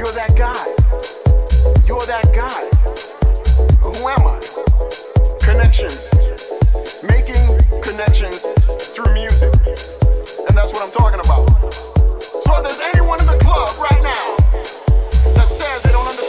You're that guy. You're that guy. Who am I? Connections. Making connections through music. And that's what I'm talking about. So if there's anyone in the club right now that says they don't understand,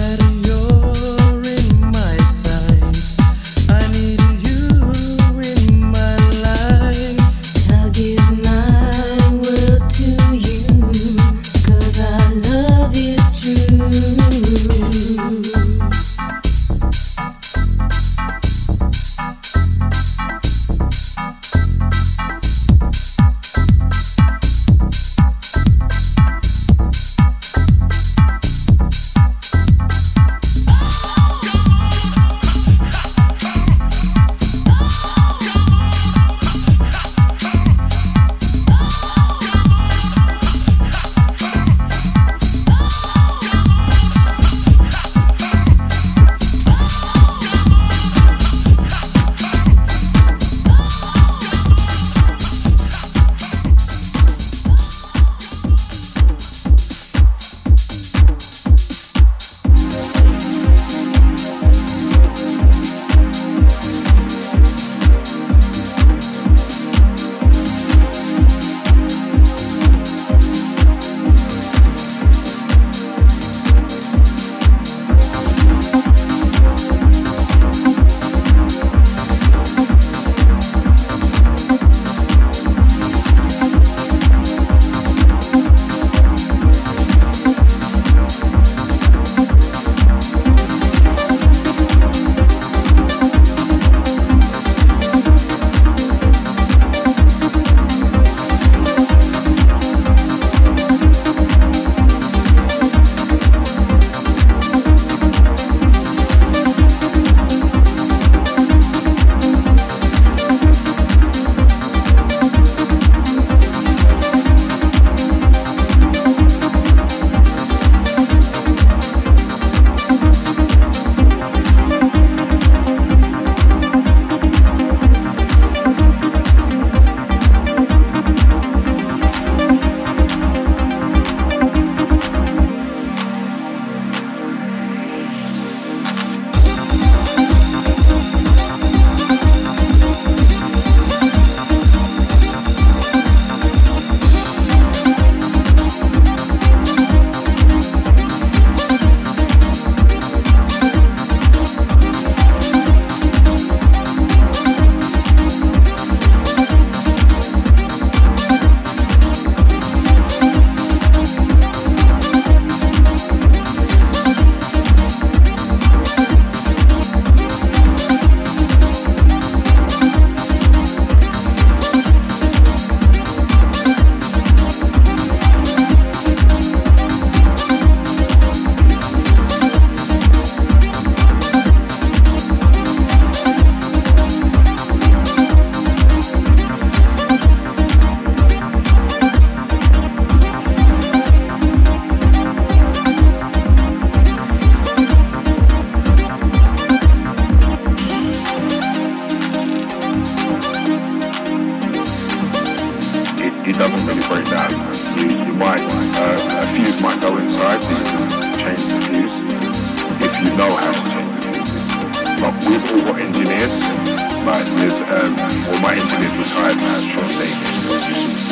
better Yes, but this, um, well, my individual time has short days.